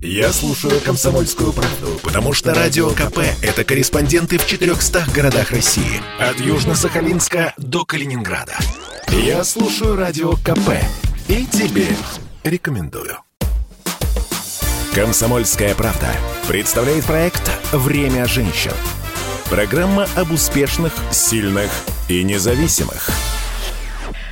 Я слушаю «Комсомольскую правду», потому что «Радио КП» — это корреспонденты в 400 городах России. От Южно-Сахалинска до Калининграда. Я слушаю «Радио КП» и тебе рекомендую. «Комсомольская правда» представляет проект «Время женщин». Программа об успешных, сильных и независимых –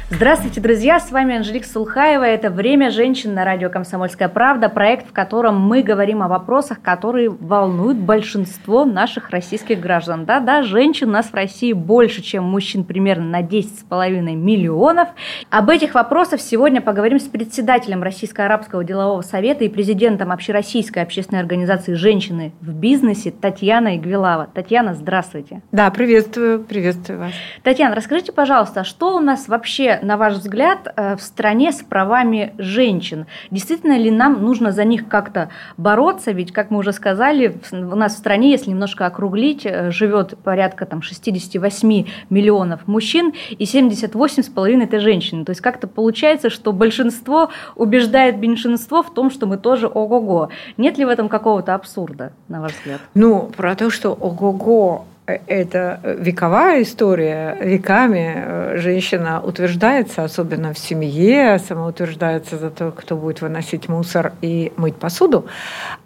Здравствуйте, друзья! С вами Анжелика Сулхаева. Это «Время женщин» на радио «Комсомольская правда», проект, в котором мы говорим о вопросах, которые волнуют большинство наших российских граждан. Да-да, женщин у нас в России больше, чем мужчин, примерно на 10,5 миллионов. Об этих вопросах сегодня поговорим с председателем Российского арабского делового совета и президентом Общероссийской общественной организации «Женщины в бизнесе» Татьяной Игвилава. Татьяна, здравствуйте! Да, приветствую, приветствую вас. Татьяна, расскажите, пожалуйста, что у нас вообще на ваш взгляд, э, в стране с правами женщин? Действительно ли нам нужно за них как-то бороться? Ведь, как мы уже сказали, у нас в стране, если немножко округлить, э, живет порядка там, 68 миллионов мужчин и 78,5 это женщины. То есть как-то получается, что большинство убеждает меньшинство в том, что мы тоже ого-го. Нет ли в этом какого-то абсурда, на ваш взгляд? Ну, про то, что ого-го это вековая история. Веками э, женщина утверждается, особенно в семье, самоутверждается за то, кто будет выносить мусор и мыть посуду.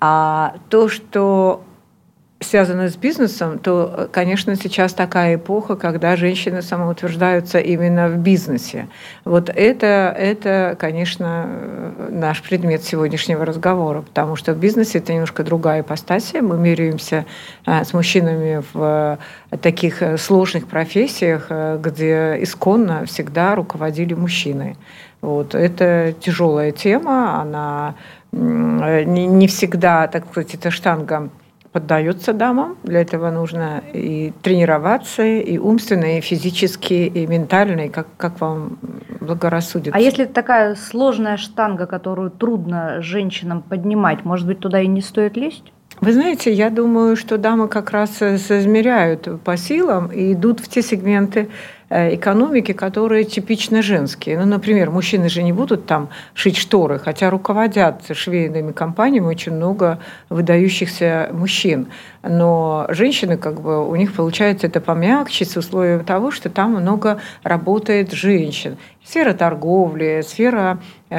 А то, что связано с бизнесом, то, конечно, сейчас такая эпоха, когда женщины самоутверждаются именно в бизнесе. Вот это, это, конечно, наш предмет сегодняшнего разговора, потому что в бизнесе это немножко другая ипостасия. Мы меряемся э, с мужчинами в таких сложных профессиях, э, где исконно всегда руководили мужчины. Вот. Это тяжелая тема, она не всегда, так сказать, эта штанга поддается дамам. Для этого нужно и тренироваться, и умственно, и физически, и ментально, и как, как вам благорассудится. А если такая сложная штанга, которую трудно женщинам поднимать, может быть, туда и не стоит лезть? Вы знаете, я думаю, что дамы как раз соизмеряют по силам и идут в те сегменты Э, экономики, которые типично женские. Ну, например, мужчины же не будут там шить шторы, хотя руководят швейными компаниями очень много выдающихся мужчин. Но женщины, как бы, у них получается это помягче с условием того, что там много работает женщин. Сфера торговли, сфера э,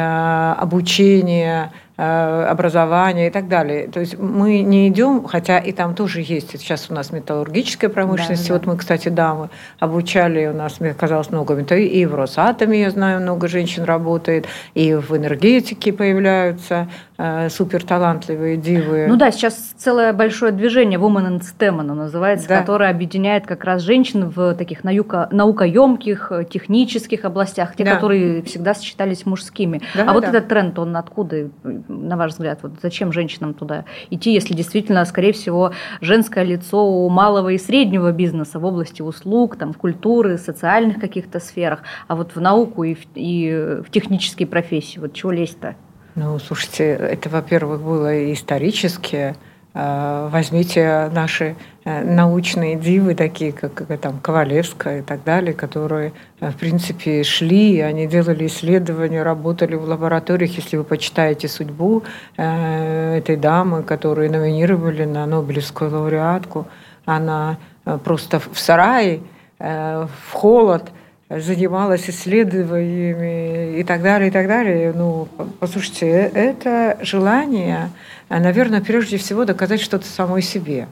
обучения, Э, образования и так далее. То есть мы не идем, хотя и там тоже есть. Сейчас у нас металлургическая промышленность. Да, да. Вот мы, кстати, да, мы обучали, у нас оказалось много и в Росатоме, я знаю, много женщин работает, и в энергетике появляются э, суперталантливые дивы. Ну да, сейчас целое большое движение Woman in STEM оно называется, да. которое объединяет как раз женщин в таких наука, наукоемких, технических областях, те, да. которые всегда сочетались мужскими. Да, а да, вот да. этот тренд, он откуда на ваш взгляд, вот зачем женщинам туда идти, если действительно, скорее всего, женское лицо у малого и среднего бизнеса в области услуг, там, культуры, социальных каких-то сферах, а вот в науку и в, и в технические профессии, вот чего лезть-то? Ну, слушайте, это, во-первых, было исторически, Э, возьмите наши научные дивы, такие как там Ковалевская и так далее, которые, э, в принципе, шли, они делали исследования, работали в лабораториях. Если вы почитаете судьбу этой дамы, которую номинировали на Нобелевскую лауреатку, она просто в сарае, в холод – занималась исследованиями и так далее, и так далее. Ну, послушайте, это желание, наверное, прежде всего доказать что-то самой себе.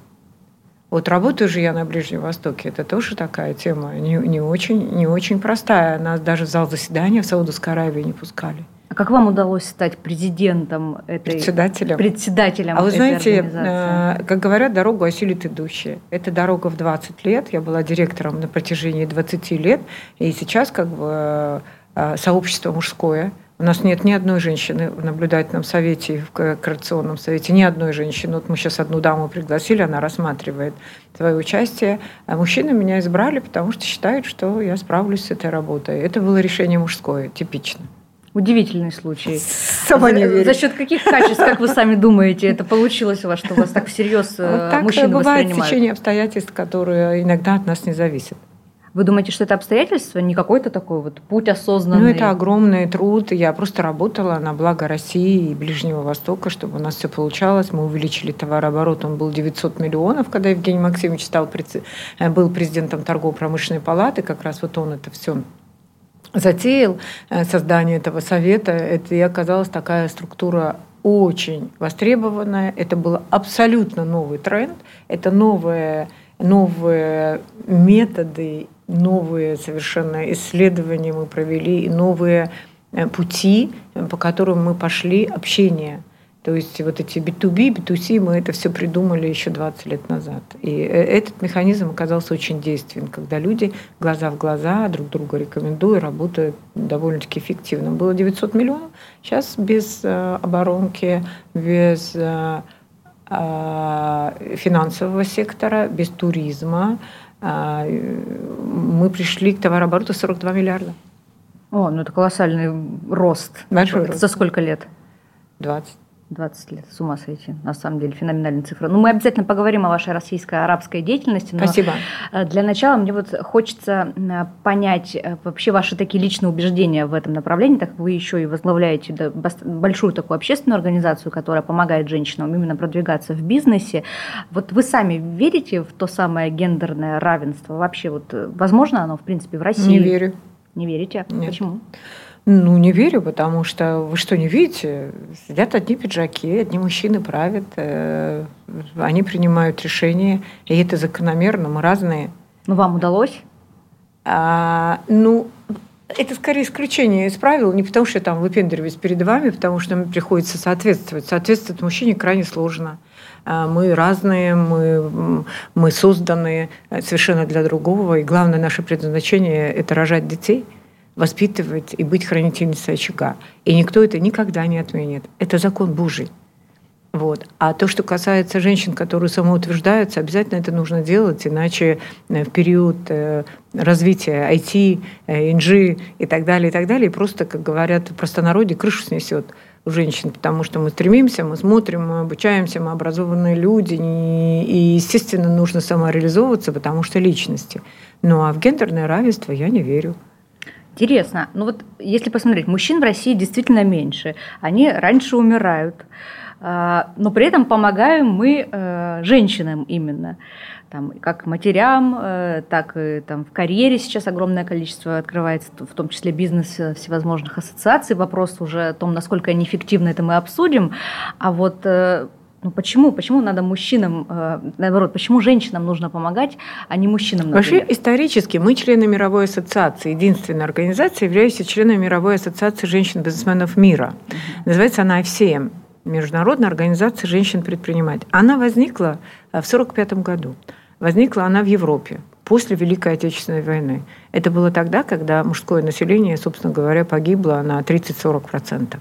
Вот работаю же я на Ближнем Востоке, это тоже такая тема не, не, очень, не очень простая. Нас даже в зал заседания в Саудовской Аравии не пускали. А как вам удалось стать президентом этой... Председателем. Председателем А вы знаете, э, как говорят, дорогу осилит идущие. Это дорога в 20 лет. Я была директором на протяжении 20 лет. И сейчас как бы э, сообщество мужское. У нас нет ни одной женщины в наблюдательном совете, в координационном совете, ни одной женщины. Вот мы сейчас одну даму пригласили, она рассматривает свое участие. А мужчины меня избрали, потому что считают, что я справлюсь с этой работой. Это было решение мужское, типично. Удивительный случай. Сама не верю. За счет каких качеств, как вы сами думаете, это получилось у вас, что у вас так всерьез вот э, так мужчины бывает воспринимают? течение обстоятельств, которые иногда от нас не зависят. Вы думаете, что это обстоятельство, не какой-то такой вот путь осознанный? Ну, это огромный труд. Я просто работала на благо России и Ближнего Востока, чтобы у нас все получалось. Мы увеличили товарооборот, он был 900 миллионов, когда Евгений Максимович стал, э, был президентом торгово-промышленной палаты, как раз вот он это все затеял, э, создание этого совета. Это и оказалась такая структура очень востребованная. Это был абсолютно новый тренд. Это новые, новые методы новые совершенно исследования мы провели, и новые э, пути, э, по которым мы пошли общение. То есть вот эти B2B, B2C, мы это все придумали еще 20 лет назад. И э, этот механизм оказался очень действенен, когда люди глаза в глаза друг друга рекомендуют, работают довольно-таки эффективно. Было 900 миллионов, сейчас без оборонки, без финансового сектора, без туризма, мы пришли к товарообороту 42 миллиарда. О, ну это колоссальный рост. Большой рост. За сколько лет? 20. 20 лет, с ума сойти, на самом деле, феноменальная цифра. Ну, мы обязательно поговорим о вашей российско-арабской деятельности. Но Спасибо. Э, для начала мне вот хочется э, понять э, вообще ваши такие личные убеждения в этом направлении, так как вы еще и возглавляете большую такую общественную организацию, которая помогает женщинам именно продвигаться в бизнесе. Вот вы сами верите в то самое гендерное равенство? Вообще, вот возможно оно, в принципе, в России? Не верю. Не верите? Нет. Почему? Ну, не верю, потому что вы что, не видите? Сидят одни пиджаки, одни мужчины правят, э, они принимают решения, и это закономерно, мы разные. Но вам удалось? А, ну, это скорее исключение из правил, не потому что я там выпендриваюсь перед вами, потому что мне приходится соответствовать. Соответствовать мужчине крайне сложно. А, мы разные, мы, мы созданы совершенно для другого, и главное наше предназначение – это рожать детей – воспитывать и быть хранительницей очага. И никто это никогда не отменит. Это закон Божий. Вот. А то, что касается женщин, которые самоутверждаются, обязательно это нужно делать, иначе э, в период э, развития IT, NG э, и так далее, и так далее, просто, как говорят в простонародье, крышу снесет у женщин, потому что мы стремимся, мы смотрим, мы обучаемся, мы образованные люди, и, естественно, нужно самореализовываться, потому что личности. Ну а в гендерное равенство я не верю. Интересно. Ну вот если посмотреть, мужчин в России действительно меньше. Они раньше умирают. А, но при этом помогаем мы э, женщинам именно. Там, как матерям, э, так и там, в карьере сейчас огромное количество открывается, в том числе бизнес э, всевозможных ассоциаций. Вопрос уже о том, насколько они эффективны, это мы обсудим. А вот ну почему? Почему надо мужчинам, э, наоборот, почему женщинам нужно помогать, а не мужчинам? Например? Вообще исторически мы члены мировой ассоциации, единственная организация, являющаяся членом мировой ассоциации женщин-бизнесменов мира. Угу. Называется она IFCM, Международная организация женщин-предпринимателей. Она возникла э, в 1945 году. Возникла она в Европе после Великой Отечественной войны. Это было тогда, когда мужское население, собственно говоря, погибло на 30-40%.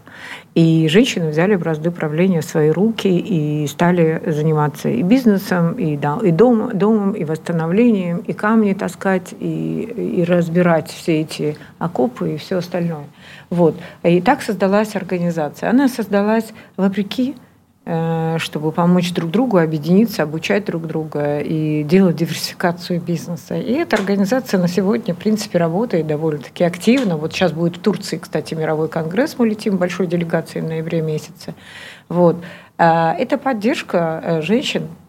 И женщины взяли бразды правления в свои руки и стали заниматься и бизнесом, и, и дом, домом, и восстановлением, и камни таскать, и, и разбирать все эти окопы и все остальное. Вот. И так создалась организация. Она создалась вопреки чтобы помочь друг другу, объединиться, обучать друг друга и делать диверсификацию бизнеса. И эта организация на сегодня, в принципе, работает довольно-таки активно. Вот сейчас будет в Турции, кстати, мировой конгресс, мы летим большой делегацией в ноябре месяце. Вот. Э, это поддержка э, женщин, Э,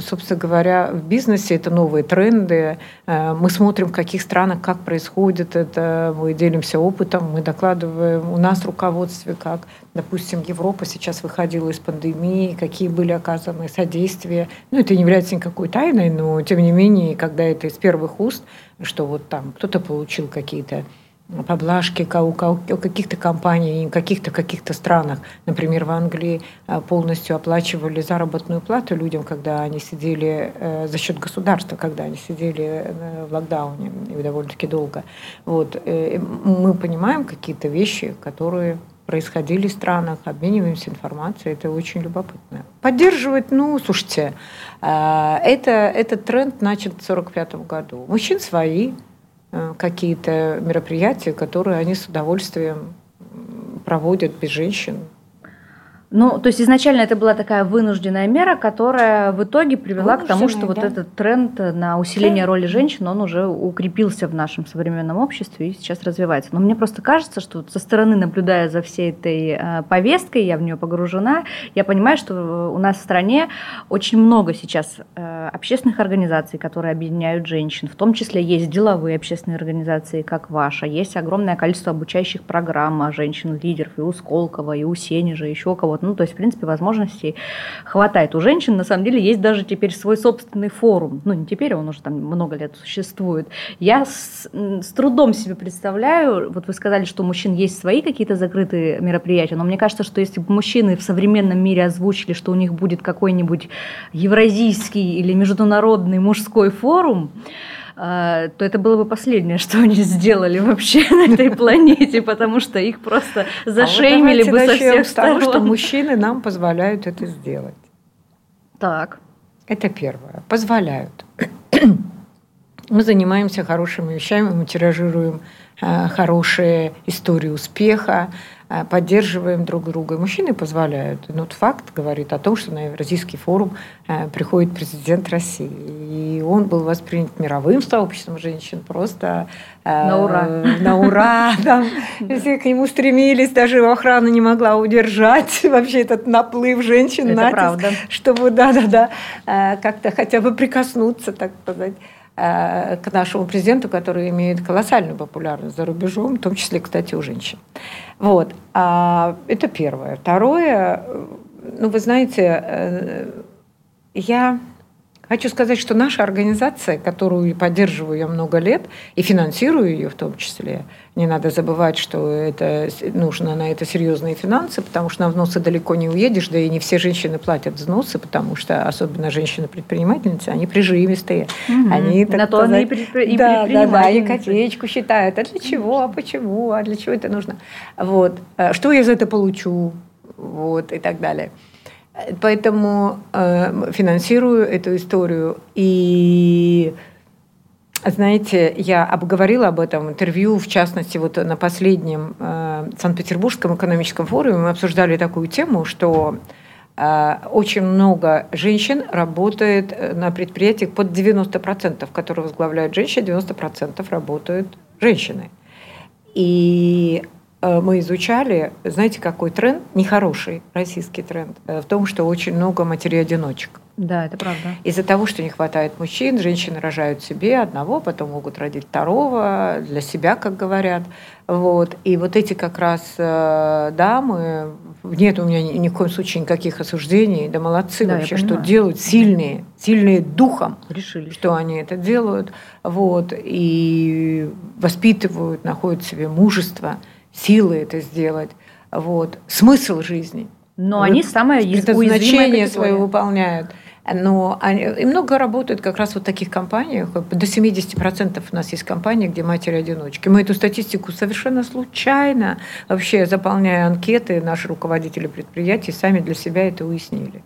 собственно говоря, в бизнесе это новые тренды. Э, мы смотрим, в каких странах как происходит это, мы делимся опытом, мы докладываем у нас в руководстве, как, допустим, Европа сейчас выходила из пандемии, какие были оказаны содействия. Ну, это не является никакой тайной, но, тем не менее, когда это из первых уст, что вот там кто-то получил какие-то поблажки у каких-то компаний, каких-то каких-то странах. Например, в Англии э, полностью оплачивали заработную плату людям, когда они сидели э, за счет государства, когда они сидели э, в локдауне и довольно-таки долго. Вот. Мы понимаем какие-то вещи, которые происходили в странах, обмениваемся информацией, это очень любопытно. Поддерживать, ну, слушайте, это, этот тренд начат в 1945 году. Мужчин свои, Э, какие-то мероприятия, которые они с удовольствием проводят без женщин. Ну, то есть изначально это была такая вынужденная мера, которая в итоге привела к тому, что да. вот этот тренд на усиление да. роли женщин, он уже укрепился в нашем современном обществе и сейчас развивается. Но мне просто кажется, что со стороны, наблюдая за всей этой э, повесткой, я в нее погружена, я понимаю, что у нас в стране очень много сейчас э, общественных организаций, которые объединяют женщин, в том числе есть деловые общественные организации, как ваша, есть огромное количество обучающих программ женщин-лидеров и у Сколково, и у Сенежа, еще у кого-то ну, то есть, в принципе, возможностей хватает. У женщин, на самом деле, есть даже теперь свой собственный форум. Ну, не теперь, он уже там много лет существует. Я с, с трудом себе представляю, вот вы сказали, что у мужчин есть свои какие-то закрытые мероприятия, но мне кажется, что если бы мужчины в современном мире озвучили, что у них будет какой-нибудь евразийский или международный мужской форум, а, то это было бы последнее, что они сделали вообще на этой планете, потому что их просто зашеймили а вот бы со всех сторон. что мужчины нам позволяют это сделать. Так. Это первое. Позволяют. Мы занимаемся хорошими вещами, мы тиражируем э, хорошие истории успеха, поддерживаем друг друга. И мужчины позволяют. Но вот факт говорит о том, что на Евразийский форум э, приходит президент России. И он был воспринят мировым сообществом женщин просто э, на ура. На ура. Там, все к нему стремились, даже охрана не могла удержать вообще этот наплыв женщин, Это натиск, правда. чтобы да-да-да, как-то хотя бы прикоснуться, так сказать. Э, к нашему президенту, который имеет колоссальную популярность за рубежом, в том числе, кстати, у женщин. Вот. А это первое. Второе, ну, вы знаете, э, я Хочу сказать, что наша организация, которую поддерживаю я много лет и финансирую ее в том числе, не надо забывать, что это нужно на это серьезные финансы, потому что на взносы далеко не уедешь, да и не все женщины платят взносы, потому что особенно женщины-предпринимательницы, они прижимистые. Угу. Они, так на то сказать, они и да, да, да, и копеечку считают. А для чего? А почему? А для чего это нужно? Вот. А что я за это получу? Вот, и так далее. Поэтому э, финансирую эту историю. И знаете, я обговорила об этом интервью, в частности, вот на последнем э, Санкт-Петербургском экономическом форуме мы обсуждали такую тему, что э, очень много женщин работает э, на предприятиях под 90%, которые возглавляют женщины, 90% работают женщины. И мы изучали, знаете, какой тренд, нехороший российский тренд, э, в том, что очень много матерей-одиночек. Да, это правда. Из-за того, что не хватает мужчин, женщины рожают себе одного, потом могут родить второго, для себя, как говорят. Вот. И вот эти как раз э, дамы, нет у меня ни, ни в коем случае никаких осуждений, да молодцы да, вообще, что делают, сильные, сильные духом, Решили. что они это делают, вот, и воспитывают, находят в себе мужество – силы это сделать, вот, смысл жизни. Но вот, они самое предназначение свое выполняют. Но они, и много работают как раз вот в таких компаниях. До 70% у нас есть компании, где матери-одиночки. Мы эту статистику совершенно случайно, вообще заполняя анкеты, наши руководители предприятий сами для себя это уяснили.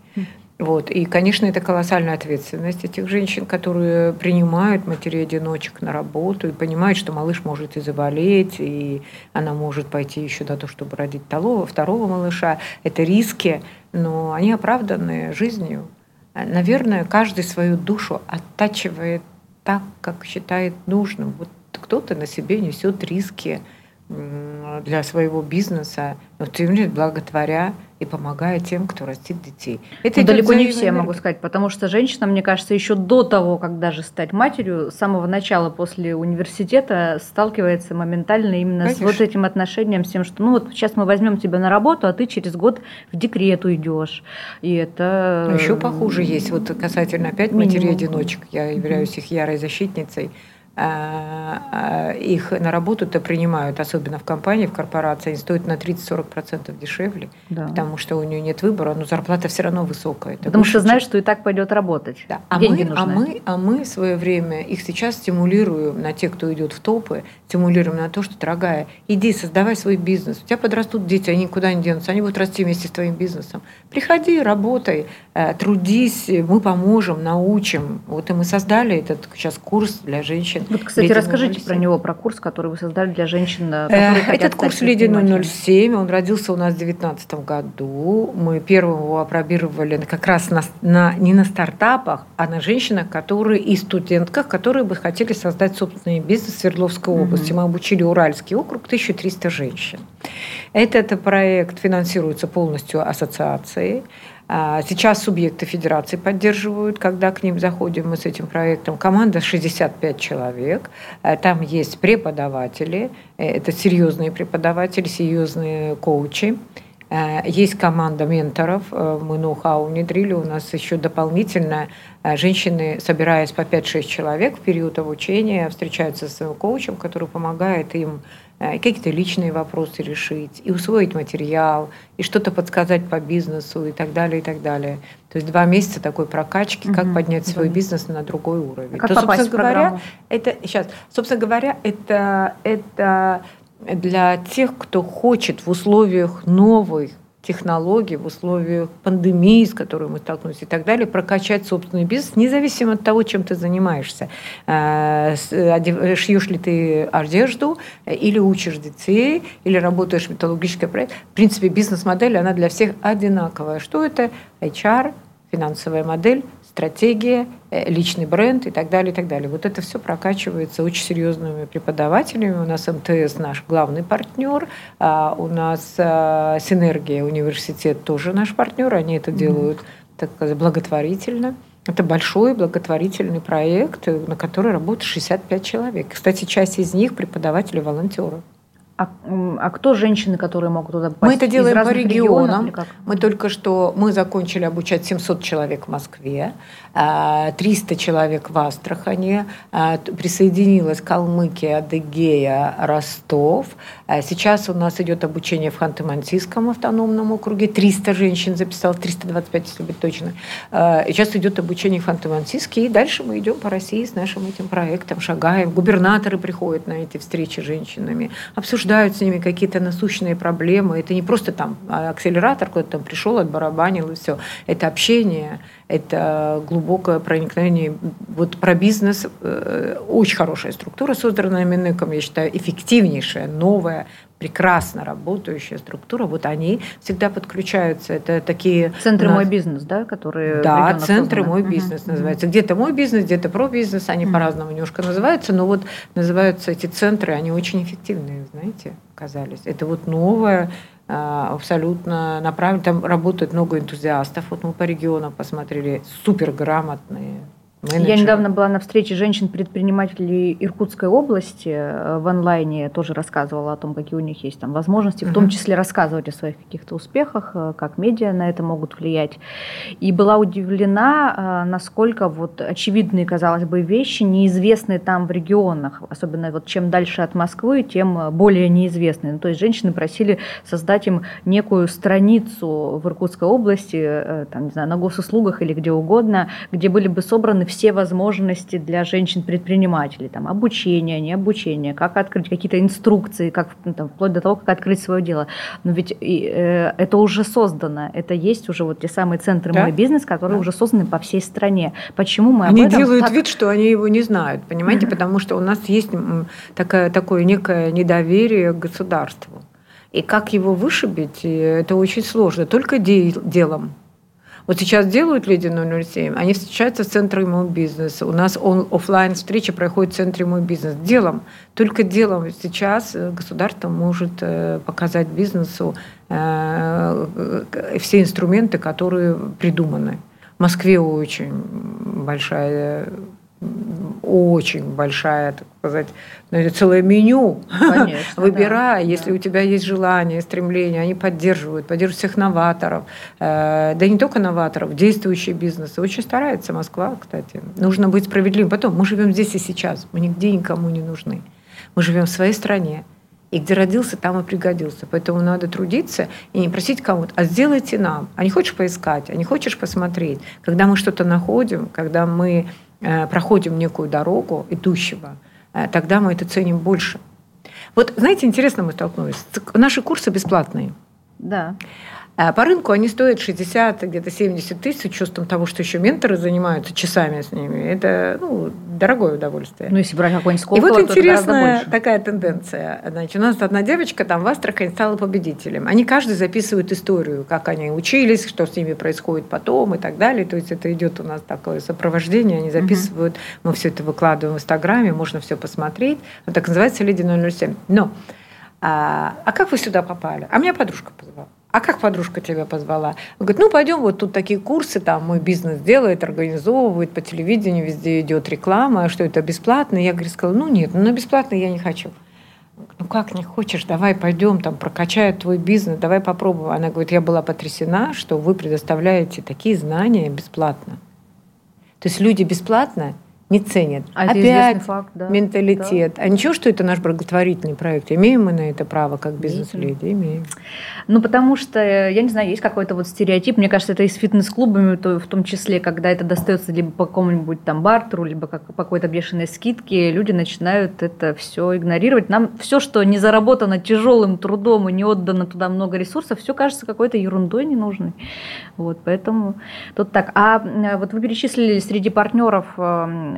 Вот. И, конечно, это колоссальная ответственность этих женщин, которые принимают матерей-одиночек на работу и понимают, что малыш может и заболеть, и она может пойти еще на то, чтобы родить второго, второго малыша. Это риски, но они оправданы жизнью. Наверное, каждый свою душу оттачивает так, как считает нужным. Вот кто-то на себе несет риски для своего бизнеса, но тем не благотворя и помогая тем, кто растит детей. Это ну, далеко не все, могу сказать, потому что женщина, мне кажется, еще до того, как даже стать матерью, с самого начала после университета сталкивается моментально именно Конечно. с вот этим отношением, с тем, что ну вот сейчас мы возьмем тебя на работу, а ты через год в декрет уйдешь. И это... Но еще похуже есть, вот касательно опять матерей-одиночек, я являюсь их ярой защитницей. А, а, их на работу-то принимают, особенно в компании, в корпорации, они стоят на 30-40% дешевле, да. потому что у нее нет выбора, но зарплата все равно высокая. Это потому что знаешь, что и так пойдет работать. Да. А, мы, а, мы, а мы в свое время их сейчас стимулируем на те, кто идет в топы, стимулируем на то, что, дорогая, иди, создавай свой бизнес. У тебя подрастут дети, они никуда не денутся, они будут расти вместе с твоим бизнесом. Приходи, работай, э, трудись, мы поможем, научим. Вот и мы создали этот сейчас курс для женщин Вот, кстати, расскажите про него, про курс, который вы создали для женщин, э, хотят Этот курс «Леди 007», он родился у нас в 2019 году. Мы первым его опробировали как раз на, на, не на стартапах, а на женщинах, которые и студентках, которые бы хотели создать собственный бизнес в Свердловской области. Угу. Мы обучили Уральский округ 1300 женщин. Этот проект финансируется полностью ассоциацией. А, сейчас субъекты федерации поддерживают, когда к ним заходим мы с этим проектом. Команда 65 человек. Э, там есть преподаватели. Э, это серьезные преподаватели, серьезные коучи. Э, есть команда менторов, мы ноу-хау внедрили, у нас еще дополнительно женщины, собираясь по 5-6 человек в период обучения, встречаются с своим коучем, который помогает им какие-то личные вопросы решить, и усвоить материал, и что-то подсказать по бизнесу и так далее, и так далее. То есть два месяца такой прокачки, как угу, поднять да. свой бизнес на другой уровень. А как То, попасть собственно в говоря, это сейчас, собственно говоря, это это для тех, кто хочет в условиях новых технологий в условиях пандемии, с которой мы столкнулись и так далее, прокачать собственный бизнес, независимо от того, чем ты занимаешься. Э, шьешь ли ты одежду, или учишь детей, или работаешь в металлургической проекте. В принципе, бизнес-модель, она для всех одинаковая. Что это? HR, финансовая модель, стратегия, э, личный бренд и так далее, и так далее. Вот это все прокачивается очень серьезными преподавателями. У нас МТС наш главный партнер, а у нас а, Синергия университет тоже наш партнер, они это делают так сказать, благотворительно. Это большой благотворительный проект, на который работает 65 человек. Кстати, часть из них преподаватели-волонтеры. А, а кто женщины, которые могут туда попасть? Мы это делаем по регионам. Мы только что мы закончили обучать 700 человек в Москве, 300 а, человек в Астрахане, а, присоединилась Калмыкия, Адыгея, Ростов. А, сейчас у нас идет обучение в Ханты-Мансийском автономном округе. 300 женщин записал, 325, если быть точно. Сейчас идет обучение в Ханты-Мансийске. И дальше мы идем по России с нашим этим проектом, шагаем. Губернаторы приходят на эти встречи с женщинами, обсуждают с ними какие-то насущные проблемы. Это не просто там акселератор куда-то там пришел, отбарабанил и все. Это общение, это глубокое проникновение. Вот про бизнес э, очень хорошая структура, созданная Минэком, я считаю, эффективнейшая, новая, прекрасно работающая структура, вот они всегда подключаются. Это такие... Центры нас... «Мой бизнес», да, которые... Да, центры созданы. «Мой бизнес» угу. называется. Где-то «Мой бизнес», где-то «Про бизнес», они угу. по-разному немножко называются, но вот называются эти центры, они очень эффективные, знаете, оказались. Это вот новое, а, абсолютно направлено. Там работает много энтузиастов. Вот мы по регионам посмотрели, суперграмотные Менеджер. Я недавно была на встрече женщин-предпринимателей Иркутской области э, в онлайне, тоже рассказывала о том, какие у них есть там возможности, в том числе рассказывать о своих каких-то успехах, э, как медиа на это могут влиять. И была удивлена, э, насколько вот очевидные, казалось бы, вещи неизвестны там в регионах, особенно вот чем дальше от Москвы, тем более неизвестны. Ну, то есть женщины просили создать им некую страницу в Иркутской области, там, не знаю, на госуслугах или где угодно, где были бы собраны все возможности для женщин-предпринимателей, там, обучение, не обучение, как открыть какие-то инструкции, как, ну, там, вплоть до того, как открыть свое дело. Но ведь э, это уже создано, это есть уже вот те самые центры да? «Мой бизнес», которые да. уже созданы по всей стране. Почему мы Они делают так... вид, что они его не знают, понимаете, потому что у нас есть такое, такое некое недоверие к государству. И как его вышибить, это очень сложно, только делом. Вот сейчас делают Леди 007, они встречаются в центре мой бизнес. У нас он, офлайн встреча проходит в центре мой бизнес. Делом, только делом сейчас э, государство может э, показать бизнесу э, все инструменты, которые придуманы. В Москве очень большая очень большая, так сказать, ну, целое меню. Конечно, Выбирай, да, если да. у тебя есть желание, стремление, они поддерживают, поддерживают всех новаторов. Э, да не только новаторов, действующие бизнесы. Очень старается Москва, кстати. Нужно быть справедливым. Потом, мы живем здесь и сейчас, мы нигде никому не нужны. Мы живем в своей стране. И где родился, там и пригодился. Поэтому надо трудиться и не просить кого-то, а сделайте нам. А не хочешь поискать, а не хочешь посмотреть. Когда мы что-то находим, когда мы проходим некую дорогу идущего, э, тогда мы это ценим больше. Вот, знаете, интересно мы столкнулись. Наши курсы бесплатные. Да. А по рынку они стоят 60, где-то 70 тысяч, с учетом того, что еще менторы занимаются часами с ними. Это ну, дорогое удовольствие. Ну, если брать какой-нибудь Сколково, И вот интересная такая тенденция. Значит, у нас одна девочка там в Астрахани стала победителем. Они каждый записывают историю, как они учились, что с ними происходит потом и так далее. То есть это идет у нас такое сопровождение, они записывают, угу. мы все это выкладываем в Инстаграме, можно все посмотреть. Вот так называется «Леди 007». Но а, а как вы сюда попали? А меня подружка позвала. А как подружка тебя позвала? Он говорит, ну пойдем, вот тут такие курсы, там мой бизнес делает, организовывает, по телевидению везде идет реклама, что это бесплатно. Я, говорю, сказала, ну нет, ну на бесплатно я не хочу. Ну как не хочешь, давай пойдем, там прокачают твой бизнес, давай попробуем. Она говорит, я была потрясена, что вы предоставляете такие знания бесплатно. То есть люди бесплатно не ценят. А Опять факт, да. менталитет. Да. А ничего, что это наш благотворительный проект? Имеем мы на это право как бизнес-леди? Имеем. Ну, потому что, я не знаю, есть какой-то вот стереотип, мне кажется, это и с фитнес-клубами то, в том числе, когда это достается либо по какому-нибудь там бартеру, либо как, по какой-то бешеной скидке, люди начинают это все игнорировать. Нам все, что не заработано тяжелым трудом и не отдано туда много ресурсов, все кажется какой-то ерундой ненужной. Вот, поэтому тут так. А вот вы перечислили среди партнеров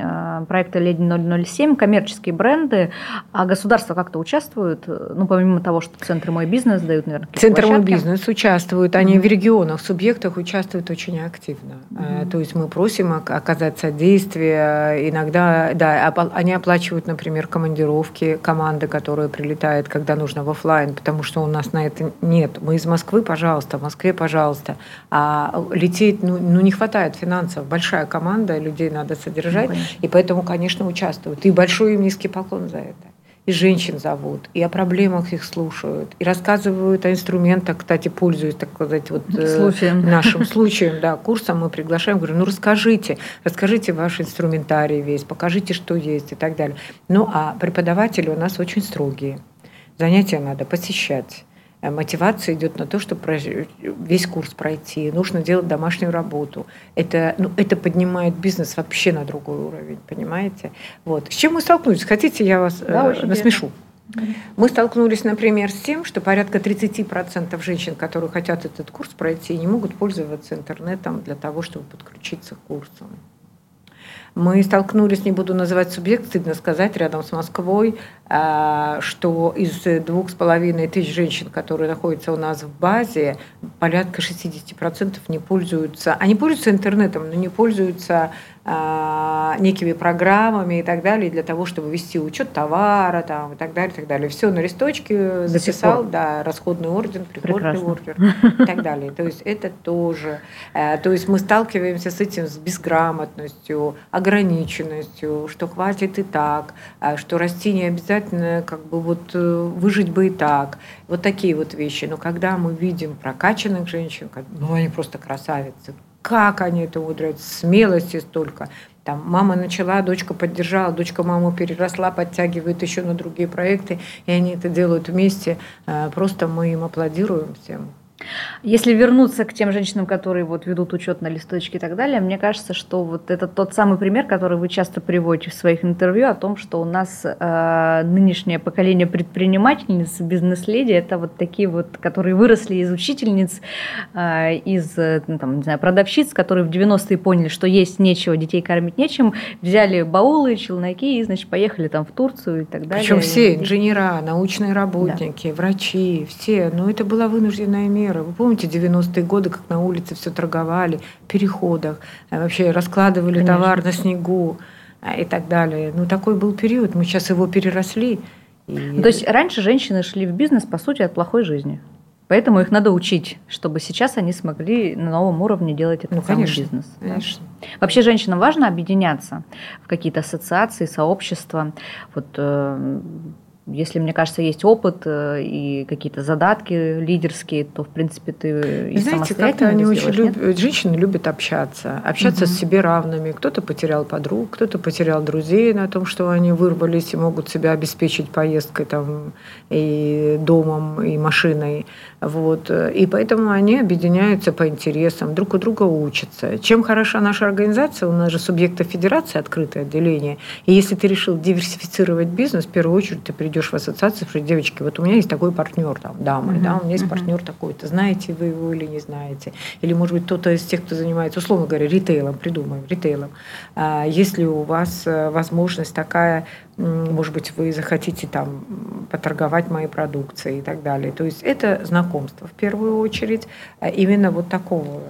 Э, проекта «Леди 007», коммерческие бренды, а государство как-то участвует, ну, помимо того, что центры «Мой бизнес» дают, наверное, Центры «Мой бизнес» участвуют, они mm-hmm. в регионах, субъектах участвуют очень активно. Mm-hmm. То есть мы просим оказать содействие, иногда, да, они оплачивают, например, командировки команды, которая прилетает, когда нужно в офлайн, потому что у нас на это нет. Мы из Москвы, пожалуйста, в Москве, пожалуйста. А лететь, ну, ну не хватает финансов. Большая команда, людей надо содержать. Ну, и поэтому, конечно, участвуют. И большой им низкий поклон за это. И женщин зовут, и о проблемах их слушают, и рассказывают о инструментах, кстати, пользуясь, так сказать, вот э, случаем. нашим случаем, да, курсом мы приглашаем, говорю, ну расскажите, расскажите ваш инструментарий весь, покажите, что есть и так далее. Ну, а преподаватели у нас очень строгие. Занятия надо посещать мотивация идет на то, чтобы весь курс пройти, нужно делать домашнюю работу. Это, ну, это поднимает бизнес вообще на другой уровень, понимаете? Вот. С чем мы столкнулись? Хотите, я вас да, э, насмешу? Мы столкнулись, например, с тем, что порядка 30% женщин, которые хотят этот курс пройти, не могут пользоваться интернетом для того, чтобы подключиться к курсам. Мы столкнулись, не буду называть субъект, стыдно сказать, рядом с Москвой, а, что из двух с половиной тысяч женщин, которые находятся у нас в базе, порядка 60% не пользуются, они пользуются интернетом, но не пользуются некими программами и так далее для того, чтобы вести учет товара там, и так далее, и так далее. Все на листочке записал, да, расходный орден, приходный ордер и так далее. То есть это тоже. Э, то есть мы сталкиваемся с этим, с безграмотностью, ограниченностью, что хватит и так, а что расти не обязательно, как бы вот э, выжить бы и так. Вот такие вот вещи. Но когда мы видим прокачанных женщин, ну они просто красавицы, как они это умудряются, смелости столько. Там мама начала, дочка поддержала, дочка маму переросла, подтягивает еще на другие проекты, и они это делают вместе. Э, просто мы им аплодируем всем. Если вернуться к тем женщинам, которые вот ведут учет на листочке и так далее, мне кажется, что вот это тот самый пример, который вы часто приводите в своих интервью о том, что у нас э, нынешнее поколение предпринимательниц, бизнес-леди, это вот такие вот, которые выросли из учительниц, э, из ну, там, не знаю, продавщиц, которые в 90-е поняли, что есть нечего, детей кормить нечем, взяли баулы, челноки и, значит, поехали там в Турцию и так далее. Причем все, инженера, научные работники, да. врачи, все, ну это была вынужденная мера мера. Вы помните 90-е годы, как на улице все торговали, в переходах, э, вообще раскладывали Конечно. товар на снегу э, и так далее. Ну, такой был период, мы сейчас его переросли. И... То есть раньше женщины шли в бизнес, по сути, от плохой жизни. Поэтому их надо учить, чтобы сейчас они смогли на новом уровне делать этот ну, самый конечно, бизнес. Конечно. Да? Вообще женщинам важно объединяться в какие-то ассоциации, сообщества. Вот э, если, мне кажется, есть опыт э, и какие-то задатки лидерские, то, в принципе, ты и Знаете, как-то они очень любят, женщины любят общаться, общаться угу. с себе равными. Кто-то потерял подруг, кто-то потерял друзей на том, что они вырвались и могут себя обеспечить поездкой там и домом, и машиной. Вот. И поэтому они объединяются по интересам, друг у друга учатся. Чем хороша наша организация? У нас же субъекта федерации открытое отделение. И если ты решил диверсифицировать бизнес, в первую очередь ты придешь идешь в ассоциацию, что девочки, вот у меня есть такой партнер, там, дамы, uh-huh. да, у меня есть uh-huh. партнер такой-то, знаете вы его или не знаете, или, может быть, кто-то из тех, кто занимается, условно говоря, ритейлом, придумаем, ритейлом. А, если у вас э, возможность такая, может быть, вы захотите там поторговать моей продукцией и так далее. То есть это знакомство в первую очередь, а именно вот такого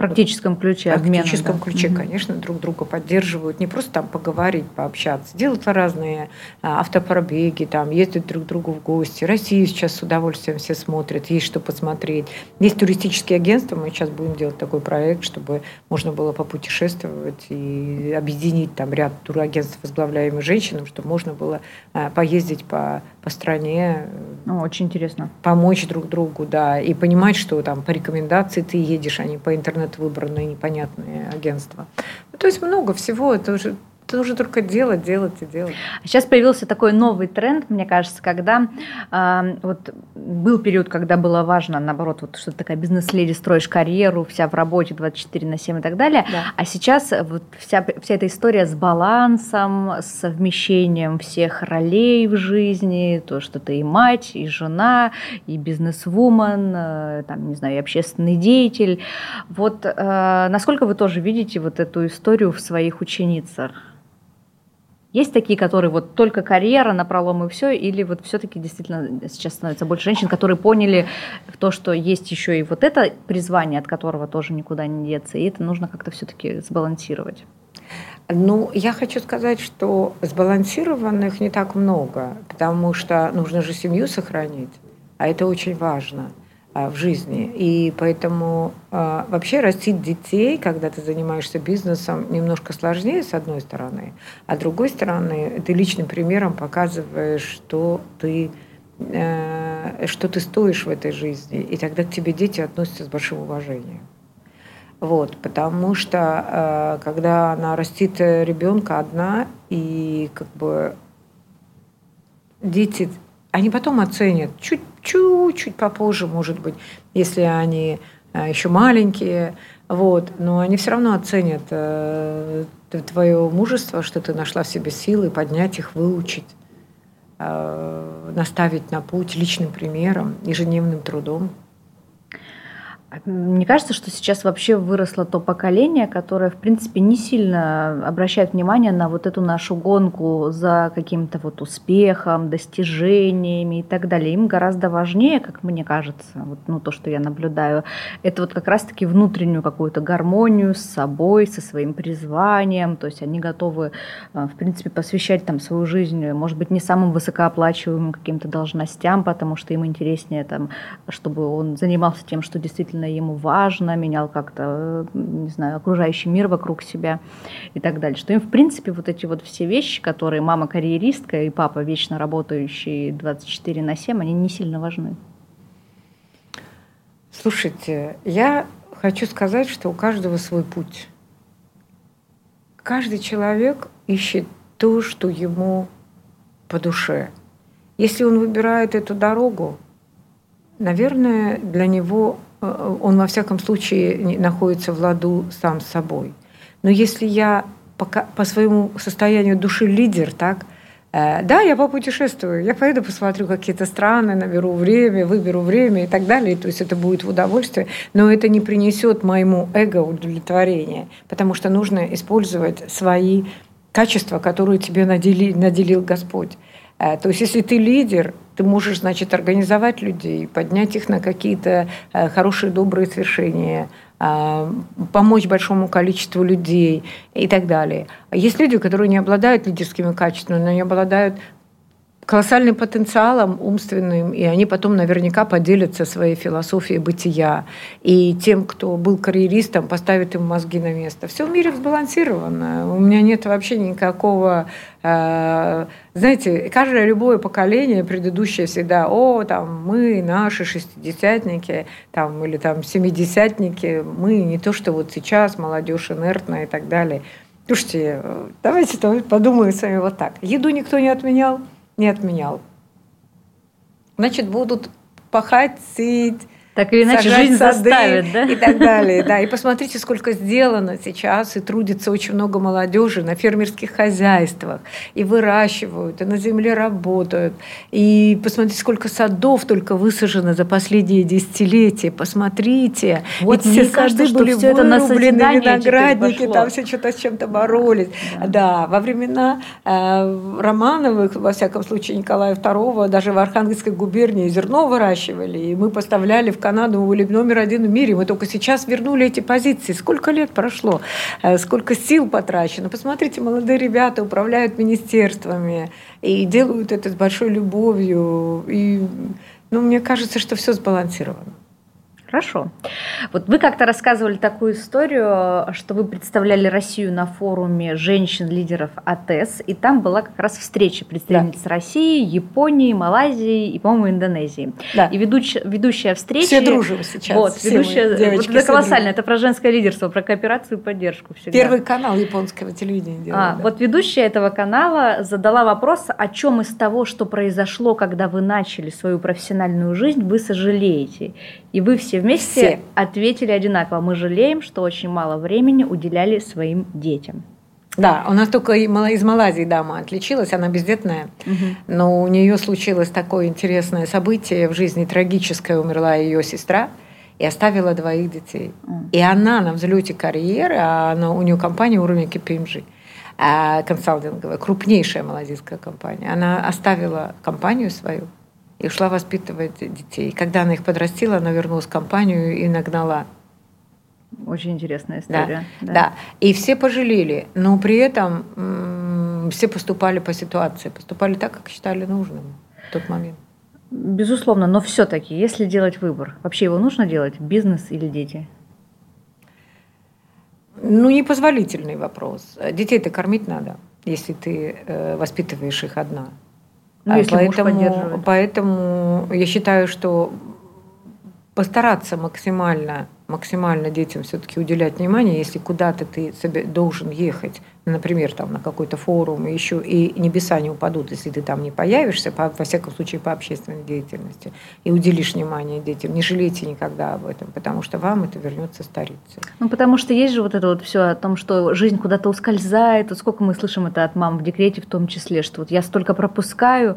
практическом ключе В практическом да. ключе, угу. конечно, друг друга поддерживают. Не просто там поговорить, пообщаться. Делают разные а, автопробеги, там, ездят друг к другу в гости. Россию сейчас с удовольствием все смотрят, есть что посмотреть. Есть туристические агентства, мы сейчас будем делать такой проект, чтобы можно было попутешествовать и объединить там ряд турагентств, возглавляемых женщинам, чтобы можно было а, поездить по, по стране. Ну, очень интересно. Помочь друг другу, да, и понимать, что там по рекомендации ты едешь, а не по интернету это выбранные непонятные агентства. Ну, то есть много всего, это уже нужно только делать, делать и делать. Сейчас появился такой новый тренд, мне кажется, когда э, вот был период, когда было важно, наоборот, вот что то такая бизнес-леди, строишь карьеру, вся в работе 24 на 7 и так далее. Да. А сейчас вот вся, вся эта история с балансом, с совмещением всех ролей в жизни, то, что ты и мать, и жена, и бизнес-вумен, э, там, не знаю, и общественный деятель. Вот э, насколько вы тоже видите вот эту историю в своих ученицах? Есть такие, которые вот только карьера на пролом и все, или вот все-таки действительно сейчас становится больше женщин, которые поняли то, что есть еще и вот это призвание, от которого тоже никуда не деться, и это нужно как-то все-таки сбалансировать. Ну, я хочу сказать, что сбалансированных не так много, потому что нужно же семью сохранить, а это очень важно. А, в жизни. И поэтому а, вообще растить детей, когда ты занимаешься бизнесом, немножко сложнее, с одной стороны, а с другой стороны, ты личным примером показываешь, что ты э, что ты стоишь в этой жизни, и тогда к тебе дети относятся с большим уважением. Вот, потому что э, когда она растит ребенка одна, и как бы дети они потом оценят чуть-чуть попозже, может быть, если они э, еще маленькие, вот, но они все равно оценят э, твое мужество, что ты нашла в себе силы поднять их, выучить, э, наставить на путь личным примером, ежедневным трудом. Мне кажется, что сейчас вообще выросло то поколение, которое, в принципе, не сильно обращает внимание на вот эту нашу гонку за каким-то вот успехом, достижениями и так далее. Им гораздо важнее, как мне кажется, вот, ну, то, что я наблюдаю, это вот как раз-таки внутреннюю какую-то гармонию с собой, со своим призванием. То есть они готовы, э, в принципе, посвящать там свою жизнь, может быть, не самым высокооплачиваемым каким-то должностям, потому что им интереснее, там, чтобы он занимался тем, что действительно действительно ему важно, менял как-то, не знаю, окружающий мир вокруг себя и так далее. Что им, в принципе, вот эти вот все вещи, которые мама карьеристка и папа вечно работающий 24 на 7, они не сильно важны. Слушайте, я хочу сказать, что у каждого свой путь. Каждый человек ищет то, что ему по душе. Если он выбирает эту дорогу, наверное, для него Э, он во всяком случае находится в ладу сам с собой. Но если я пока, по своему состоянию души лидер, так, э, да, я попутешествую, я поеду посмотрю какие-то страны, наберу время, выберу время и так далее. То есть это будет в удовольствие, но это не принесет моему эго удовлетворения, потому что нужно использовать свои качества, которые тебе наделил, наделил Господь. Э, то есть если ты лидер, ты можешь, значит, организовать людей, поднять их на какие-то э, хорошие, добрые свершения, э, помочь большому количеству людей и так далее. Есть люди, которые не обладают лидерскими качествами, но они обладают колоссальным потенциалом умственным, и они потом наверняка поделятся своей философией бытия. И тем, кто был карьеристом, поставит им мозги на место. Все в мире сбалансировано. У меня нет вообще никакого... Э, знаете, каждое любое поколение предыдущее всегда, о, там, мы, наши шестидесятники, там, или там семидесятники, мы не то, что вот сейчас молодежь инертная и так далее. Слушайте, давайте подумаем с вами вот так. Еду никто не отменял, не отменял. Значит, будут пахать, сеять, Так или иначе жизнь заставит, да? И так далее, да. И посмотрите, сколько сделано сейчас, и трудится очень много молодежи на фермерских хозяйствах, и выращивают, и на земле работают. И посмотрите, сколько садов только высажено за последние десятилетия. Посмотрите. Вот мне все кажется, что были все это на виноградники, там все что-то с чем-то боролись. Да, да во времена э, Романовых, во всяком случае, Николая II, даже в Архангельской губернии зерно выращивали, и мы поставляли в Канаду, мы были номер один в мире. Мы только сейчас вернули эти позиции. Сколько лет прошло, э, сколько сил потрачено. Посмотрите, молодые ребята управляют министерствами и делают это с большой любовью. И ну, мне кажется, что все сбалансировано. Хорошо. Вот вы как-то рассказывали такую историю, что вы представляли Россию на форуме женщин-лидеров АТЭС, и там была как раз встреча представительниц да. России, Японии, Малайзии и, по-моему, Индонезии. Да. И ведущ, ведущая встречи... Все дружим сейчас. Вот, все ведущая... девочки, вот это колоссально, это про женское лидерство, про кооперацию и поддержку всегда. Первый канал японского телевидения делал, а, да. Вот ведущая этого канала задала вопрос, о чем из того, что произошло, когда вы начали свою профессиональную жизнь, вы сожалеете. И вы все вместе все. ответили одинаково. Мы жалеем, что очень мало времени уделяли своим детям. Да, у нас только из Малайзии дама отличилась, она бездетная, угу. но у нее случилось такое интересное событие в жизни, трагическое, умерла ее сестра и оставила двоих детей. Mm. И она на взлете карьеры, а она, у нее компания уровня KPMG, а, консалтинговая, крупнейшая малазийская компания, она оставила компанию свою, и ушла воспитывать детей. Когда она их подрастила, она вернулась в компанию и нагнала. Очень интересная история. Да, да. да. И все пожалели, но при этом м- все поступали по ситуации, поступали так, как считали нужным в тот момент. Безусловно, но все-таки, если делать выбор, вообще его нужно делать, бизнес или дети? Ну, непозволительный вопрос. Детей-то кормить надо, если ты э, воспитываешь их одна. Ну, если поэтому, поэтому я считаю, что постараться максимально максимально детям все-таки уделять внимание, если куда-то ты должен ехать, например, там, на какой-то форум, и еще и небеса не упадут, если ты там не появишься, по, во всяком случае, по общественной деятельности, и уделишь внимание детям. Не жалейте никогда об этом, потому что вам это вернется старицей. Ну, потому что есть же вот это вот все о том, что жизнь куда-то ускользает. Вот сколько мы слышим это от мам в декрете в том числе, что вот я столько пропускаю.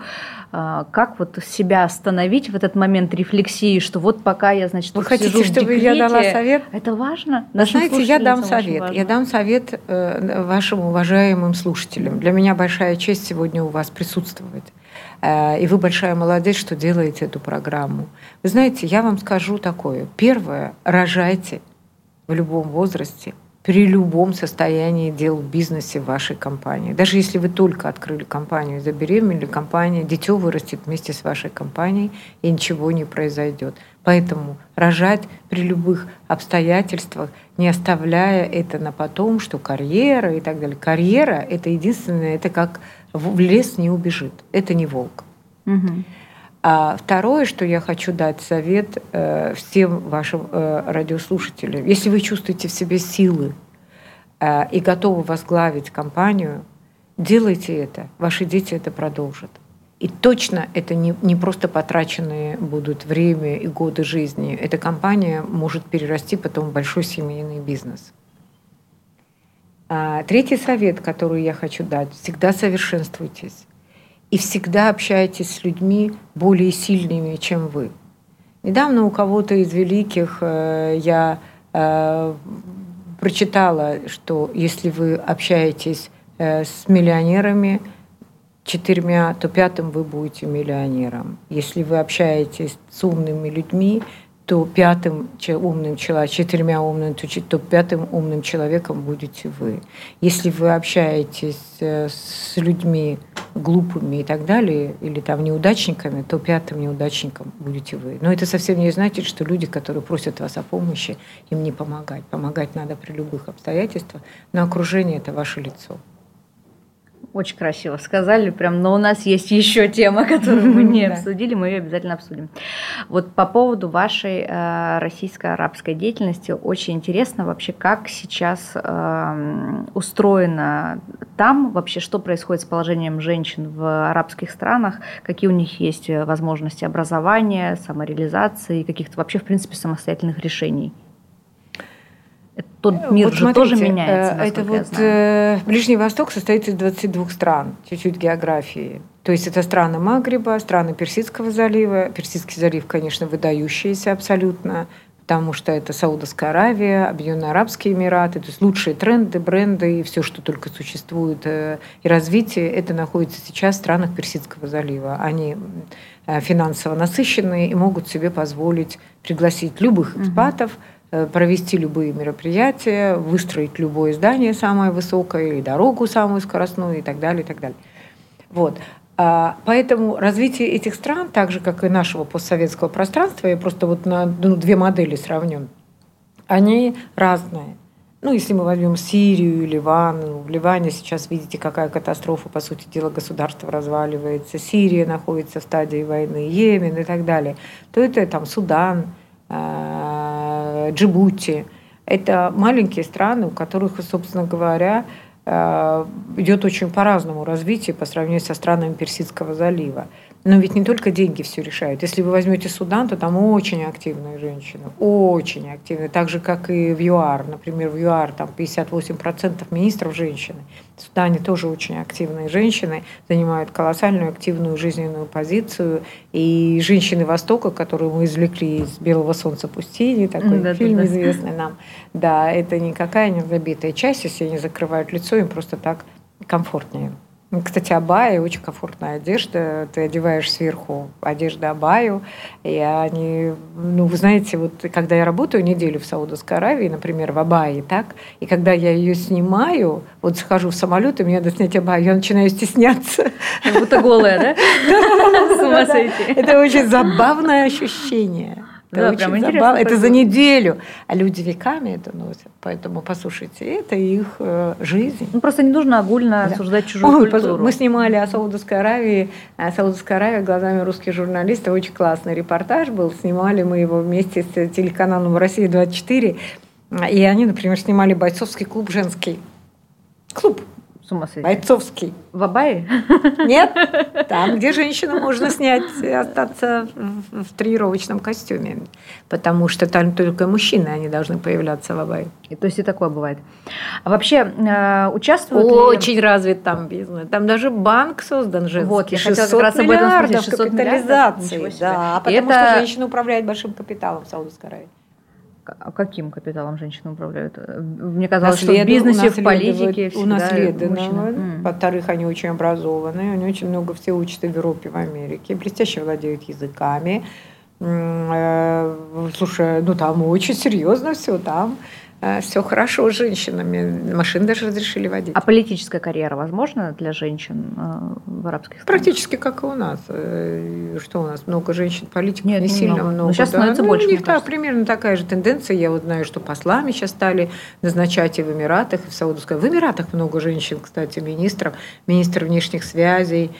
А, как вот себя остановить в этот момент рефлексии, что вот пока я, значит, Вы хотите, чтобы декрете, я дала совет? Это важно? Знаете, я дам совет. Я дам совет э, вашим уважаемым слушателям. Для меня большая честь сегодня у вас присутствовать. Э, и вы большая молодец, что делаете эту программу. Вы знаете, я вам скажу такое. Первое, рожайте в любом возрасте при любом состоянии дел в бизнесе вашей компании. Даже если вы только открыли компанию, забеременели, компания, дитё вырастет вместе с вашей компанией, и ничего не произойдет. Поэтому рожать при любых обстоятельствах, не оставляя это на потом, что карьера и так далее. Карьера — это единственное, это как в лес не убежит. Это не волк. Угу. А второе, что я хочу дать совет э, всем вашим э, радиослушателям. Если вы чувствуете в себе силы э, и готовы возглавить компанию, делайте это. Ваши дети это продолжат. И точно это не, не просто потраченные будут время и годы жизни. Эта компания может перерасти потом в большой семейный бизнес. А, третий совет, который я хочу дать, всегда совершенствуйтесь и всегда общаетесь с людьми более сильными, чем вы. Недавно у кого-то из великих э, я э, прочитала, что если вы общаетесь э, с миллионерами, четырьмя, то пятым вы будете миллионером. Если вы общаетесь с умными людьми, то пятым умным человеком, четырьмя умным, то, то пятым умным человеком будете вы. Если вы общаетесь э, с людьми глупыми и так далее, или там неудачниками, то пятым неудачником будете вы. Но это совсем не значит, что люди, которые просят вас о помощи, им не помогать. Помогать надо при любых обстоятельствах, но окружение – это ваше лицо. Очень красиво сказали, прям, но у нас есть еще тема, которую мы не обсудили, мы ее обязательно обсудим. Вот по поводу вашей э, российско-арабской деятельности очень интересно вообще, как сейчас э, устроена там вообще что происходит с положением женщин в арабских странах, какие у них есть возможности образования, самореализации, каких-то вообще, в принципе, самостоятельных решений? Тот мир вот же смотрите, тоже меняется. Это вот э, Ближний Восток состоит из 22 стран, чуть-чуть географии. То есть это страны Магриба, страны Персидского залива. Персидский залив, конечно, выдающийся абсолютно потому что это Саудовская Аравия, Объединенные Арабские Эмираты, то есть лучшие тренды, бренды и все, что только существует, э, и развитие, это находится сейчас в странах Персидского залива. Они э, финансово насыщенные и могут себе позволить пригласить любых экспатов, э, провести любые мероприятия, выстроить любое здание самое высокое, или дорогу самую скоростную и так далее, и так далее. Вот. А, поэтому развитие этих стран, так же как и нашего постсоветского пространства, я просто вот на ну, две модели сравню, они разные. Ну, если мы возьмем Сирию, Ливан, ну, в Ливане сейчас видите, какая катастрофа, по сути дела, государство разваливается, Сирия находится в стадии войны, Йемен и так далее, то это там Судан, а, Джибути. Это маленькие страны, у которых, собственно говоря, Э, идет очень по-разному развитие по сравнению со странами Персидского залива. Но ведь не только деньги все решают. Если вы возьмете Судан, то там очень активные женщины, очень активные, так же, как и в ЮАР. Например, в ЮАР там 58% министров женщины. В Судане тоже очень активные женщины, занимают колоссальную активную жизненную позицию. И женщины Востока, которые мы извлекли из «Белого солнца пустыни», такой да, фильм да, известный нам, да, это никакая не забитая часть, если они закрывают лицо, им просто так комфортнее. Ну, кстати, абайя очень комфортная одежда. Ты одеваешь сверху одежду абаю. И они, ну, вы знаете, вот когда я работаю неделю в Саудовской Аравии, например, в абайе, так, и когда я ее снимаю, вот схожу в самолет, и мне надо снять абаю, я начинаю стесняться. Как будто голая, да? С ума сойти. Это очень забавное ощущение. Это да, очень забавно. Это за неделю. А люди веками это носят. Поэтому, послушайте, это их э, жизнь. Ну, просто не нужно огульно да. осуждать чужую Ой, культуру. Мы снимали о Саудовской Аравии. О Саудовской Аравии глазами русских журналистов. Очень классный репортаж был. Снимали мы его вместе с телеканалом «Россия-24». И они, например, снимали бойцовский клуб женский. Клуб с ума сойти. Бойцовский. В Абае? Нет, там, где женщину можно снять и остаться в, в тренировочном костюме. Потому что там только мужчины, они должны появляться в Абае. И, то есть и такое бывает. А вообще э, участвуют Очень ли... развит там бизнес. Там даже банк создан женский. Вот, я хотела как раз об этом спросить. 600 капитализации. Да, потому это... что женщина управляет большим капиталом в Саудовской Аравии. А каким капиталом женщины управляют? Мне казалось, Наслед... что в бизнесе, в политике всегда Унаследовано. Во-вторых, они очень образованные, они очень много все учатся в Европе, в Америке, блестяще владеют языками. Э, слушай, ну там очень серьезно все, там Э, все хорошо с женщинами. Машины даже разрешили водить. А политическая карьера возможна для женщин э, в арабских странах? Практически как и у нас. Э, что у нас? Много женщин политиков? Нет, не, сильно много. много. Но сейчас да. становится ну, больше. У них да, примерно такая же тенденция. Я вот знаю, что послами сейчас стали назначать и в Эмиратах, и в Саудовской. В Эмиратах много женщин, кстати, министров, министр внешних связей,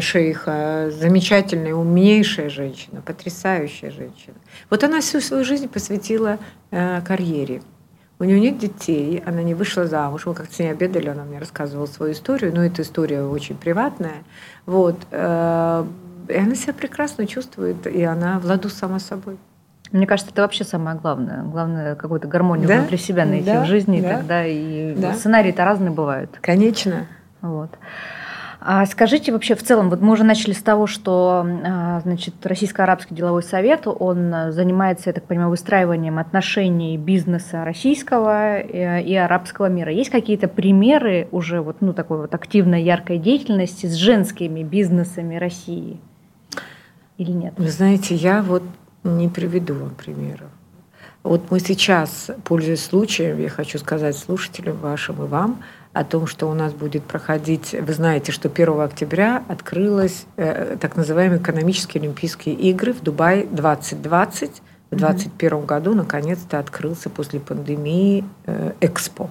шейха, замечательная, умнейшая женщина, потрясающая женщина. Вот она всю свою жизнь посвятила э, карьере. У нее нет детей, она не вышла замуж. Мы как-то с ней обедали, она мне рассказывала свою историю, но эта история очень приватная. Вот. Э, и она себя прекрасно чувствует, и она в ладу сама собой. Мне кажется, это вообще самое главное. Главное какую-то гармонию да? внутри себя найти да? в жизни, да? тогда и да? сценарии-то разные бывают. Конечно. Вот. А скажите вообще в целом, вот мы уже начали с того, что а, значит, Российско-Арабский деловой совет, он занимается, я так понимаю, выстраиванием отношений бизнеса российского э, и арабского мира. Есть какие-то примеры уже вот, ну, такой вот активной, яркой деятельности с женскими бизнесами России? Или нет? Вы знаете, я вот не приведу вам примеров. Вот мы сейчас, пользуясь случаем, я хочу сказать слушателям вашим и вам, о том, что у нас будет проходить. Вы знаете, что 1 октября открылась э, так называемые экономические Олимпийские игры в Дубае 2020. В 2021 mm-hmm. году наконец-то открылся после пандемии э, Экспо.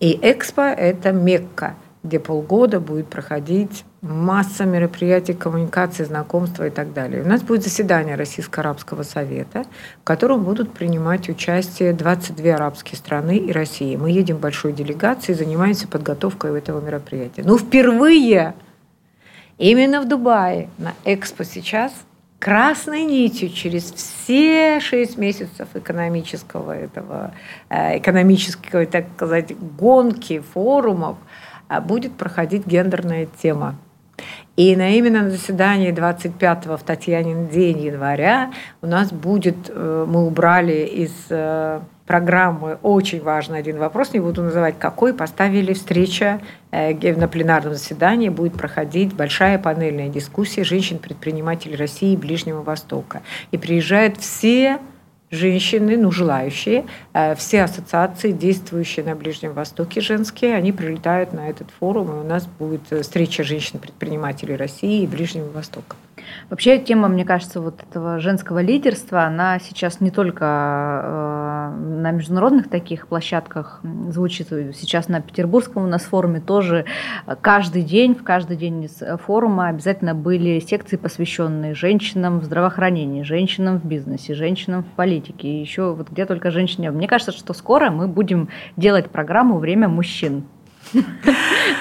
И Экспо – это Мекка где полгода будет проходить масса мероприятий, коммуникации, знакомства и так далее. У нас будет заседание Российско-Арабского совета, в котором будут принимать участие 22 арабские страны и Россия. Мы едем большой делегацией, занимаемся подготовкой этого мероприятия. Но впервые именно в Дубае на Экспо сейчас красной нитью через все шесть месяцев экономического этого, э, экономического, так сказать, гонки форумов будет проходить гендерная тема. И на именно заседании 25-го в Татьянин день января у нас будет, э, мы убрали из э, программы очень важный один вопрос, не буду называть какой, поставили встреча э, на пленарном заседании, будет проходить большая панельная дискуссия женщин-предпринимателей России и Ближнего Востока. И приезжают все женщины, ну, желающие, э, все ассоциации, действующие на Ближнем Востоке женские, они прилетают на этот форум, и у нас будет э, встреча женщин-предпринимателей России и Ближнего Востока. Вообще тема, мне кажется, вот этого женского лидерства, она сейчас не только э, на международных таких площадках звучит. Сейчас на Петербургском у нас форуме тоже каждый день, в каждый день из форума обязательно были секции, посвященные женщинам в здравоохранении, женщинам в бизнесе, женщинам в политике, и еще вот где только женщине. Мне кажется, что скоро мы будем делать программу «Время мужчин».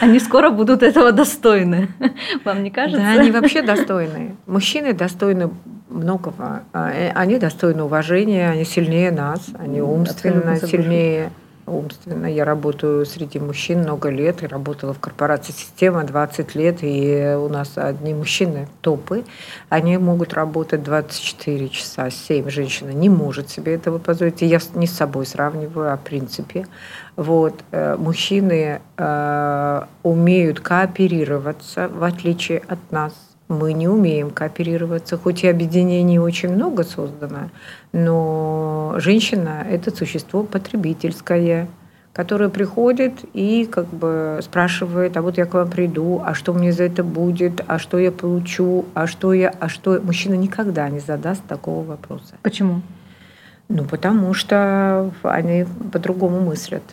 Они скоро будут этого достойны. Вам не кажется? Да, они вообще достойны. Мужчины достойны многого. Э, они достойны уважения, они сильнее нас, они умственно сильнее умственно. Я работаю среди мужчин много лет, и работала в корпорации «Система» 20 лет, и у нас одни мужчины топы. Они могут работать 24 часа, 7. Женщина не может себе этого позволить. И я не с собой сравниваю, а в принципе. Вот. Э, мужчины э, умеют кооперироваться, в отличие от нас мы не умеем кооперироваться, хоть и объединений очень много создано, но женщина – это существо потребительское, которое приходит и как бы спрашивает, а вот я к вам приду, а что мне за это будет, а что я получу, а что я, а что... Мужчина никогда не задаст такого вопроса. Почему? Ну, потому что они по-другому мыслят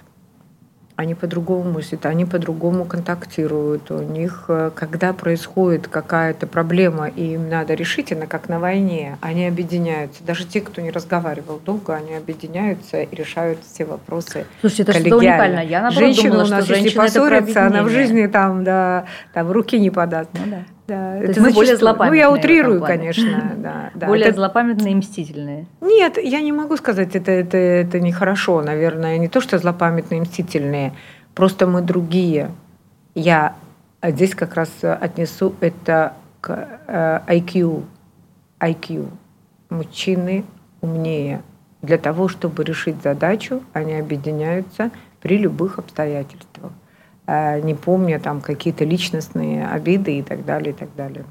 они по-другому мыслят, они по-другому контактируют. У них, э, когда происходит какая-то проблема, и им надо решить, она как на войне, они объединяются. Даже те, кто не разговаривал долго, они объединяются и решают все вопросы Слушайте, это что уникально. Я, наоборот, женщина думала, у нас, что если поссорится, она в жизни там, да, там руки не подаст. Ну, да. Да, То это мы более злопамятные. Ну, я утрирую, конечно. Да, да. Более это... злопамятные и мстительные. Нет, я не могу сказать, это, это, это нехорошо, наверное. Не то, что злопамятные и мстительные, просто мы другие. Я здесь как раз отнесу это к IQ. Э, IQ. Мужчины умнее. Для того, чтобы решить задачу, они объединяются при любых обстоятельствах. Э, не помня там какие-то личностные обиды и так далее, и так далее.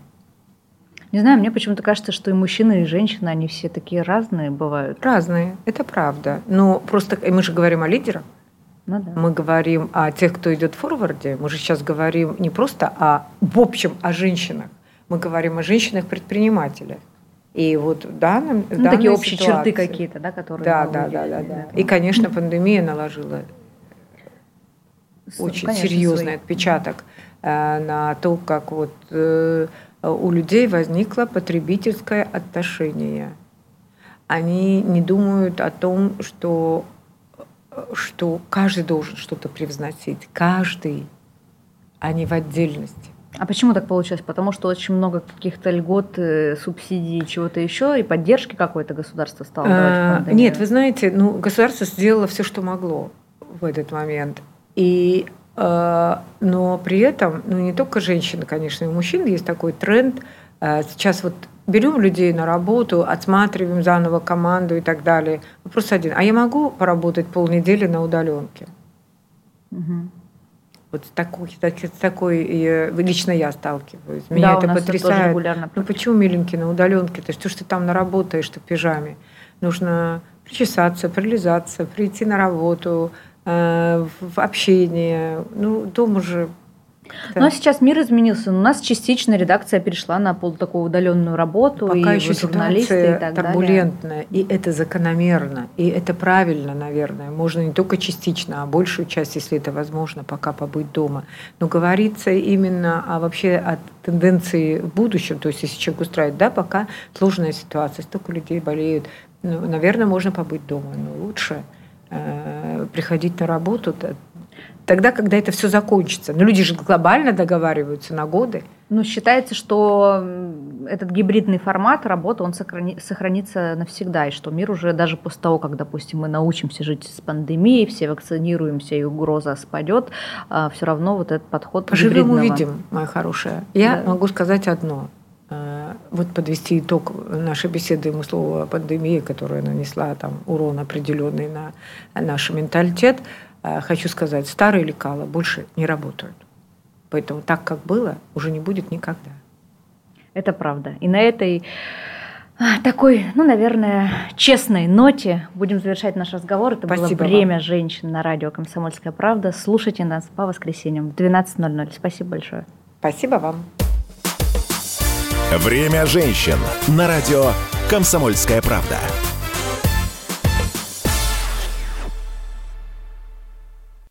Не знаю, мне почему-то кажется, что и мужчины, и женщины, они все такие разные бывают. Разные, это правда. Но просто мы же говорим о лидерах. Ну, да. Мы говорим о тех, кто идет в форварде. Мы же сейчас говорим не просто о, в общем о женщинах. Мы говорим о женщинах-предпринимателях. И вот в данном, ну, такие общие ситуации, черты какие-то, да, которые... Да, да, да, да, да. И, конечно, пандемия наложила очень Конечно, серьезный свои. отпечаток э, на то, как вот э, у людей возникло потребительское отношение. Они не думают о том, что, что каждый должен что-то превзносить. Каждый, а не в отдельности. А почему так получилось? Потому что очень много каких-то льгот, э, субсидий, чего-то еще, и поддержки какой-то государство стало давать в Нет, вы знаете, ну, государство сделало все, что могло в этот момент. И, э, но при этом, ну не только женщины, конечно, и у мужчин есть такой тренд. Э, сейчас вот берем людей на работу, отсматриваем заново команду и так далее. Вопрос один. А я могу поработать полнедели на удаленке? Угу. Вот с такой, с такой лично я сталкиваюсь. Меня да, это потрясает. Это ну почему, миленький, на удаленке? То есть что ж ты там наработаешь, ты в пижаме? Нужно причесаться, прилизаться, прийти на работу, Э, в общение. Ну, дома же Да. Но сейчас мир изменился. У нас частично редакция перешла на пол такую удаленную работу. Пока и еще журналисты и так турбулентная, далее. и это закономерно, и это правильно, наверное. Можно не только частично, а большую часть, если это возможно, пока побыть дома. Но говорится именно о вообще о тенденции в будущем. То есть, если человек устраивает, да, пока сложная ситуация, столько людей болеют, ну, наверное, можно побыть дома, но лучше э, приходить на работу, тогда, когда это все закончится. Но люди же глобально договариваются на годы. Ну, считается, что этот гибридный формат работы, он сохрани, сохранится навсегда, и что мир уже даже после того, как, допустим, мы научимся жить с пандемией, все вакцинируемся, и угроза спадет, а, все равно вот этот подход Поживем увидим, моя хорошая. Я да. могу сказать одно. А, вот подвести итог нашей беседы, ему слово пандемия, которая нанесла там урон определенный на наш менталитет – Э, хочу сказать, старые лекала больше не работают. Поэтому так, как было, уже не будет никогда. Это правда. И на этой а, такой, ну, наверное, честной ноте будем завершать наш разговор. Это Спасибо было «Время вам. женщин» на радио «Комсомольская правда». Слушайте нас по воскресеньям в 12.00. Спасибо большое. Спасибо вам. «Время женщин» на радио «Комсомольская правда».